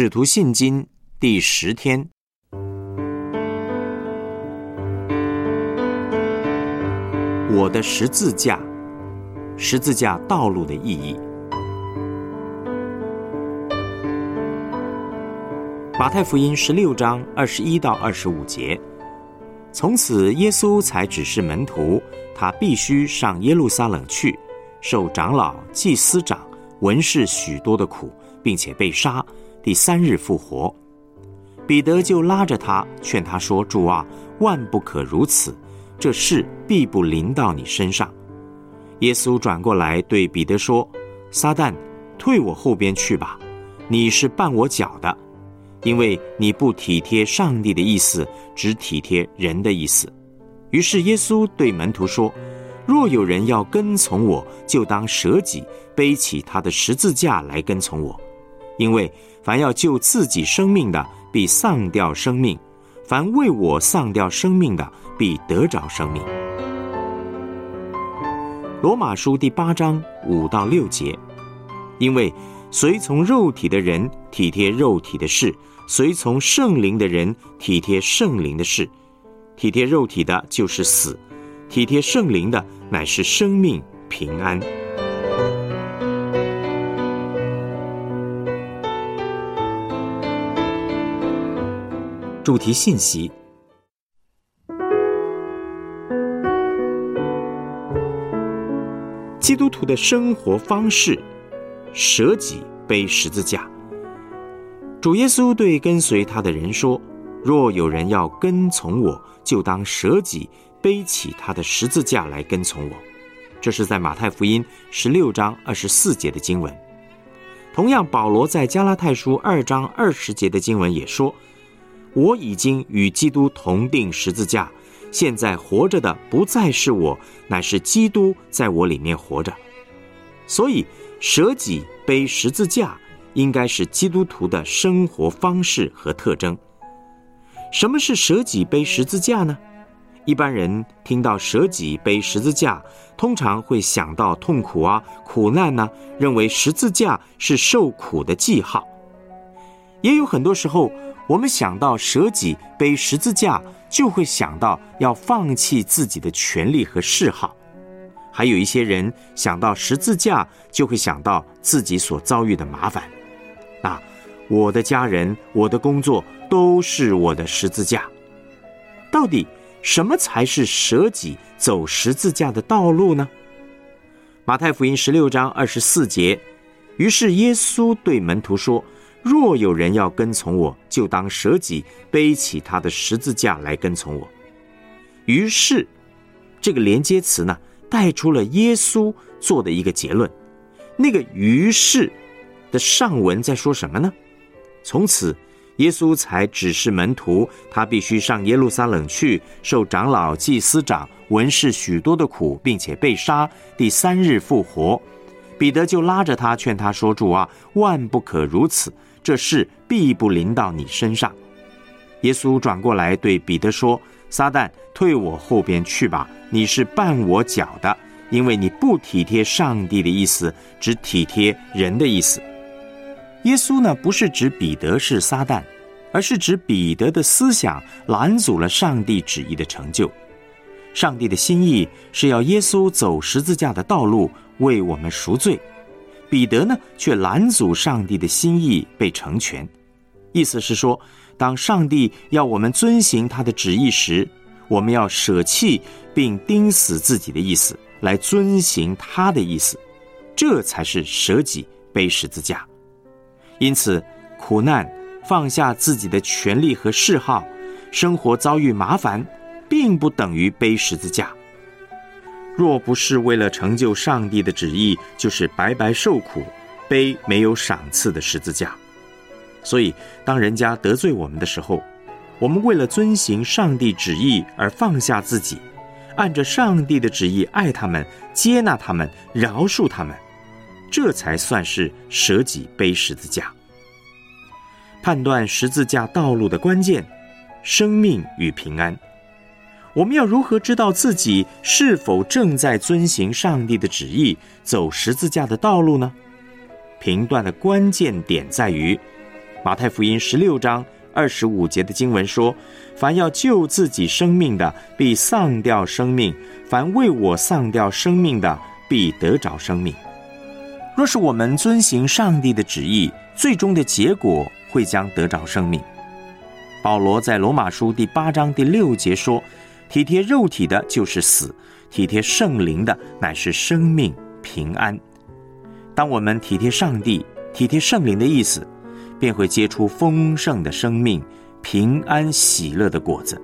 使徒信经第十天，我的十字架，十字架道路的意义。马太福音十六章二十一到二十五节，从此耶稣才指示门徒，他必须上耶路撒冷去，受长老、祭司长、文士许多的苦，并且被杀。第三日复活，彼得就拉着他劝他说：“主啊，万不可如此，这事必不临到你身上。”耶稣转过来对彼得说：“撒旦，退我后边去吧！你是绊我脚的，因为你不体贴上帝的意思，只体贴人的意思。”于是耶稣对门徒说：“若有人要跟从我，就当舍己，背起他的十字架来跟从我。”因为凡要救自己生命的，必丧掉生命；凡为我丧掉生命的，必得着生命。罗马书第八章五到六节，因为随从肉体的人体贴肉体的事，随从圣灵的人体贴圣灵的事。体贴肉体的，就是死；体贴圣灵的，乃是生命平安。主题信息：基督徒的生活方式，舍己背十字架。主耶稣对跟随他的人说：“若有人要跟从我，就当舍己，背起他的十字架来跟从我。”这是在马太福音十六章二十四节的经文。同样，保罗在加拉太书二章二十节的经文也说。我已经与基督同定十字架，现在活着的不再是我，乃是基督在我里面活着。所以，舍己背十字架应该是基督徒的生活方式和特征。什么是舍己背十字架呢？一般人听到舍己背十字架，通常会想到痛苦啊、苦难呢，认为十字架是受苦的记号。也有很多时候。我们想到舍己背十字架，就会想到要放弃自己的权利和嗜好；还有一些人想到十字架，就会想到自己所遭遇的麻烦。那，我的家人、我的工作都是我的十字架。到底什么才是舍己走十字架的道路呢？马太福音十六章二十四节，于是耶稣对门徒说。若有人要跟从我，就当舍己，背起他的十字架来跟从我。于是，这个连接词呢，带出了耶稣做的一个结论。那个“于是”的上文在说什么呢？从此，耶稣才指示门徒，他必须上耶路撒冷去，受长老、祭司长、文士许多的苦，并且被杀，第三日复活。彼得就拉着他，劝他说：“主啊，万不可如此。”这事必不临到你身上。耶稣转过来对彼得说：“撒旦，退我后边去吧！你是绊我脚的，因为你不体贴上帝的意思，只体贴人的意思。”耶稣呢，不是指彼得是撒旦，而是指彼得的思想拦阻了上帝旨意的成就。上帝的心意是要耶稣走十字架的道路，为我们赎罪。彼得呢，却拦阻上帝的心意被成全，意思是说，当上帝要我们遵行他的旨意时，我们要舍弃并钉死自己的意思，来遵行他的意思，这才是舍己背十字架。因此，苦难、放下自己的权利和嗜好，生活遭遇麻烦，并不等于背十字架。若不是为了成就上帝的旨意，就是白白受苦，背没有赏赐的十字架。所以，当人家得罪我们的时候，我们为了遵行上帝旨意而放下自己，按着上帝的旨意爱他们、接纳他们、饶恕他们，这才算是舍己背十字架。判断十字架道路的关键：生命与平安。我们要如何知道自己是否正在遵行上帝的旨意，走十字架的道路呢？评断的关键点在于，马太福音十六章二十五节的经文说：“凡要救自己生命的，必丧掉生命；凡为我丧掉生命的，必得着生命。”若是我们遵行上帝的旨意，最终的结果会将得着生命。保罗在罗马书第八章第六节说：“体贴肉体的，就是死；体贴圣灵的，乃是生命平安。”当我们体贴上帝、体贴圣灵的意思，便会结出丰盛的生命、平安、喜乐的果子；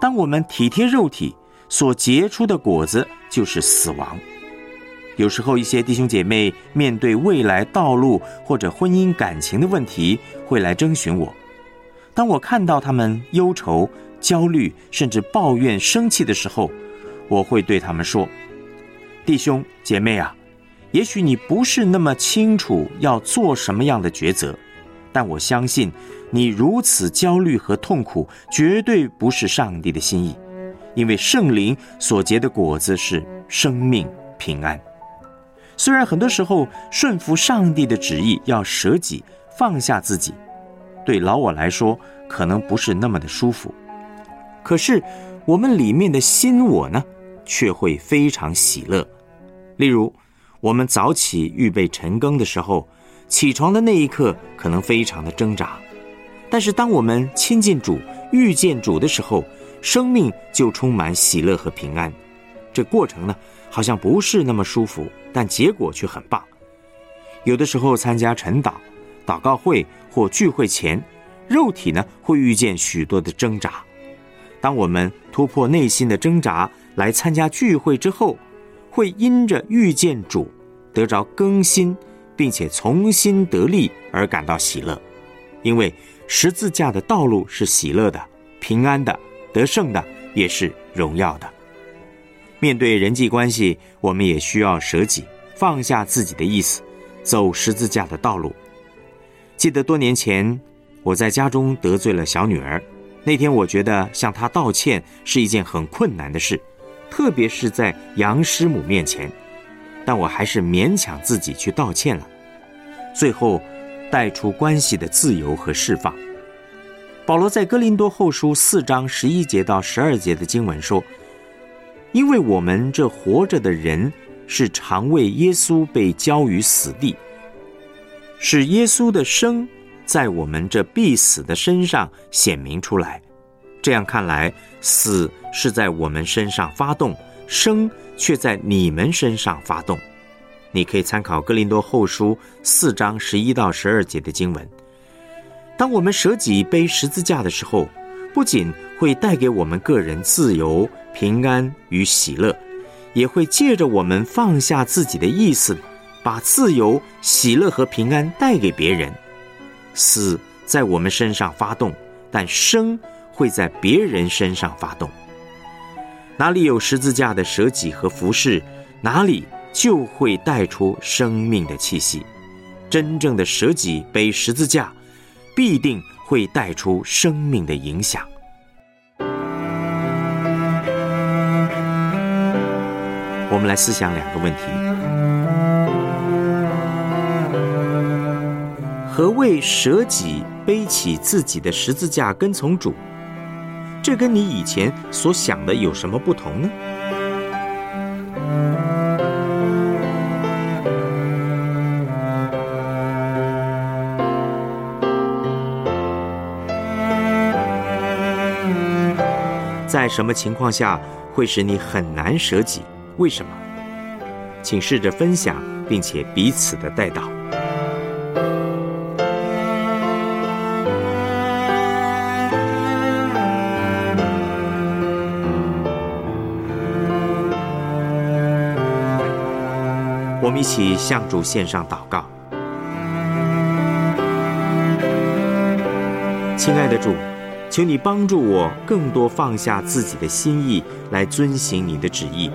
当我们体贴肉体，所结出的果子就是死亡。有时候，一些弟兄姐妹面对未来道路或者婚姻感情的问题，会来征询我。当我看到他们忧愁、焦虑，甚至抱怨、生气的时候，我会对他们说：“弟兄姐妹啊。”也许你不是那么清楚要做什么样的抉择，但我相信你如此焦虑和痛苦，绝对不是上帝的心意，因为圣灵所结的果子是生命平安。虽然很多时候顺服上帝的旨意要舍己放下自己，对老我来说可能不是那么的舒服，可是我们里面的心我呢，却会非常喜乐。例如。我们早起预备晨更的时候，起床的那一刻可能非常的挣扎，但是当我们亲近主、遇见主的时候，生命就充满喜乐和平安。这过程呢，好像不是那么舒服，但结果却很棒。有的时候参加晨祷、祷告会或聚会前，肉体呢会遇见许多的挣扎。当我们突破内心的挣扎来参加聚会之后，会因着遇见主，得着更新，并且重新得力而感到喜乐，因为十字架的道路是喜乐的、平安的、得胜的，也是荣耀的。面对人际关系，我们也需要舍己，放下自己的意思，走十字架的道路。记得多年前我在家中得罪了小女儿，那天我觉得向他道歉是一件很困难的事。特别是在杨师母面前，但我还是勉强自己去道歉了。最后，带出关系的自由和释放。保罗在哥林多后书四章十一节到十二节的经文说：“因为我们这活着的人，是常为耶稣被交于死地，使耶稣的生在我们这必死的身上显明出来。”这样看来，死是在我们身上发动，生却在你们身上发动。你可以参考《哥林多后书》四章十一到十二节的经文。当我们舍己背十字架的时候，不仅会带给我们个人自由、平安与喜乐，也会借着我们放下自己的意思，把自由、喜乐和平安带给别人。死在我们身上发动，但生。会在别人身上发动。哪里有十字架的舍己和服侍，哪里就会带出生命的气息。真正的舍己背十字架，必定会带出生命的影响。我们来思想两个问题：何谓舍己背起自己的十字架跟从主？这跟你以前所想的有什么不同呢？在什么情况下会使你很难舍己？为什么？请试着分享，并且彼此的带到。我们一起向主献上祷告，亲爱的主，求你帮助我更多放下自己的心意，来遵行你的旨意。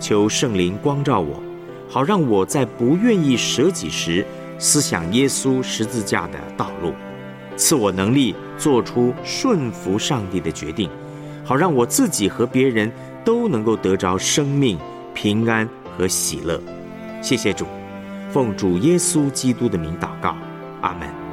求圣灵光照我，好让我在不愿意舍己时，思想耶稣十字架的道路，赐我能力做出顺服上帝的决定，好让我自己和别人都能够得着生命、平安和喜乐。谢谢主，奉主耶稣基督的名祷告，阿门。